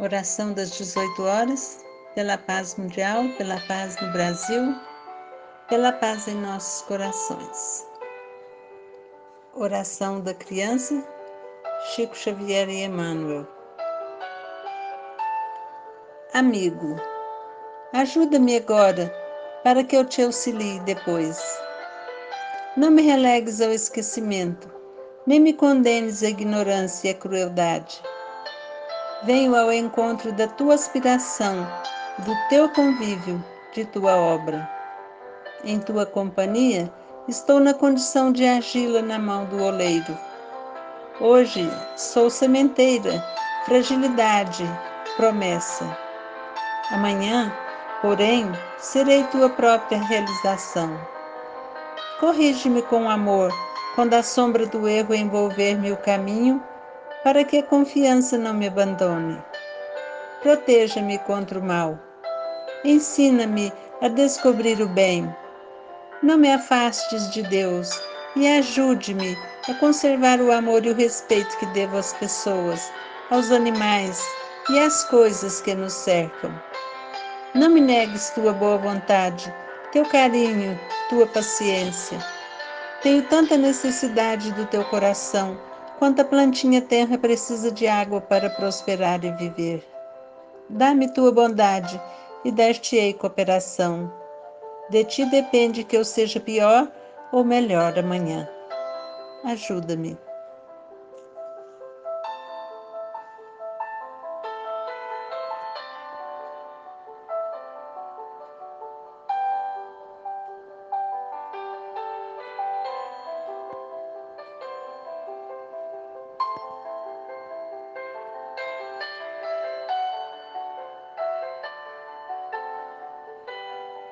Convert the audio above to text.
Oração das 18 horas, pela paz mundial, pela paz no Brasil, pela paz em nossos corações. Oração da criança, Chico Xavier e Emmanuel. Amigo, ajuda-me agora para que eu te auxilie depois. Não me relegues ao esquecimento, nem me condenes à ignorância e à crueldade venho ao encontro da tua aspiração, do teu convívio, de tua obra. Em tua companhia, estou na condição de argila na mão do oleiro. Hoje sou sementeira, fragilidade, promessa. Amanhã, porém, serei tua própria realização. Corrige-me com amor, quando a sombra do erro envolver-me o caminho para que a confiança não me abandone. Proteja-me contra o mal. Ensina-me a descobrir o bem. Não me afastes de Deus e ajude-me a conservar o amor e o respeito que devo às pessoas, aos animais e às coisas que nos cercam. Não me negues tua boa vontade, teu carinho, tua paciência. Tenho tanta necessidade do teu coração Quanta plantinha terra precisa de água para prosperar e viver. Dá-me tua bondade e dar-te-ei cooperação. De ti depende que eu seja pior ou melhor amanhã. Ajuda-me.